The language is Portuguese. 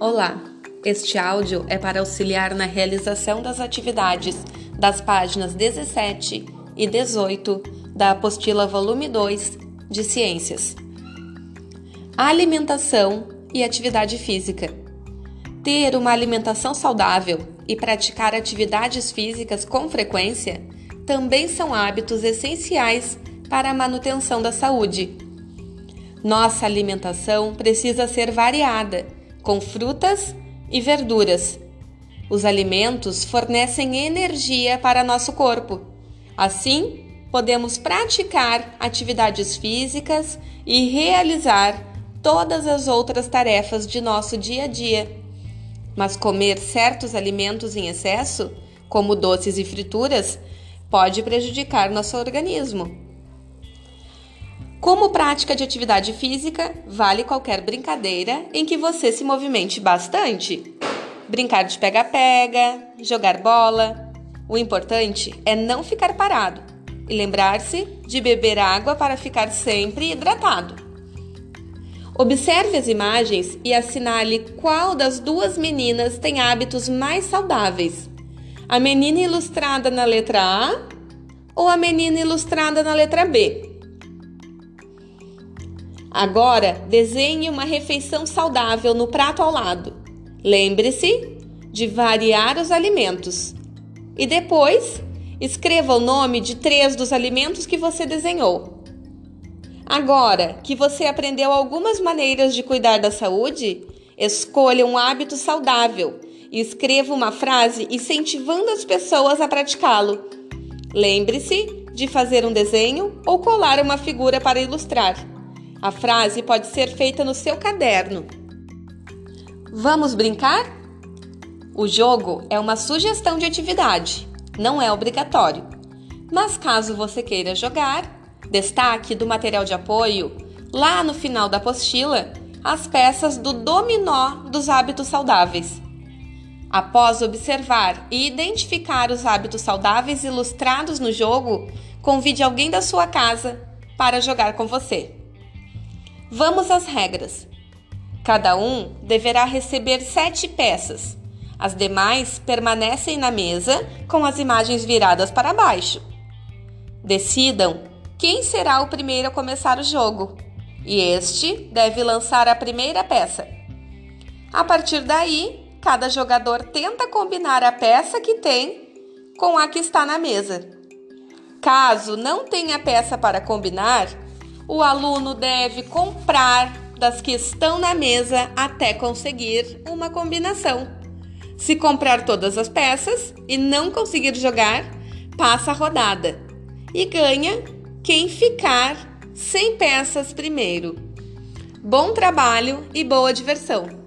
Olá, este áudio é para auxiliar na realização das atividades das páginas 17 e 18 da apostila volume 2 de Ciências. Alimentação e atividade física. Ter uma alimentação saudável e praticar atividades físicas com frequência também são hábitos essenciais para a manutenção da saúde. Nossa alimentação precisa ser variada, com frutas e verduras. Os alimentos fornecem energia para nosso corpo. Assim, podemos praticar atividades físicas e realizar todas as outras tarefas de nosso dia a dia. Mas comer certos alimentos em excesso, como doces e frituras, pode prejudicar nosso organismo. Como prática de atividade física, vale qualquer brincadeira em que você se movimente bastante. Brincar de pega-pega, jogar bola. O importante é não ficar parado e lembrar-se de beber água para ficar sempre hidratado. Observe as imagens e assinale qual das duas meninas tem hábitos mais saudáveis: a menina ilustrada na letra A ou a menina ilustrada na letra B. Agora, desenhe uma refeição saudável no prato ao lado. Lembre-se de variar os alimentos. E depois, escreva o nome de três dos alimentos que você desenhou. Agora que você aprendeu algumas maneiras de cuidar da saúde, escolha um hábito saudável e escreva uma frase incentivando as pessoas a praticá-lo. Lembre-se de fazer um desenho ou colar uma figura para ilustrar. A frase pode ser feita no seu caderno. Vamos brincar? O jogo é uma sugestão de atividade, não é obrigatório. Mas caso você queira jogar, destaque do material de apoio, lá no final da apostila, as peças do dominó dos hábitos saudáveis. Após observar e identificar os hábitos saudáveis ilustrados no jogo, convide alguém da sua casa para jogar com você. Vamos às regras. Cada um deverá receber sete peças. As demais permanecem na mesa com as imagens viradas para baixo. Decidam quem será o primeiro a começar o jogo e este deve lançar a primeira peça. A partir daí, cada jogador tenta combinar a peça que tem com a que está na mesa. Caso não tenha peça para combinar, o aluno deve comprar das que estão na mesa até conseguir uma combinação. Se comprar todas as peças e não conseguir jogar, passa a rodada e ganha quem ficar sem peças primeiro. Bom trabalho e boa diversão!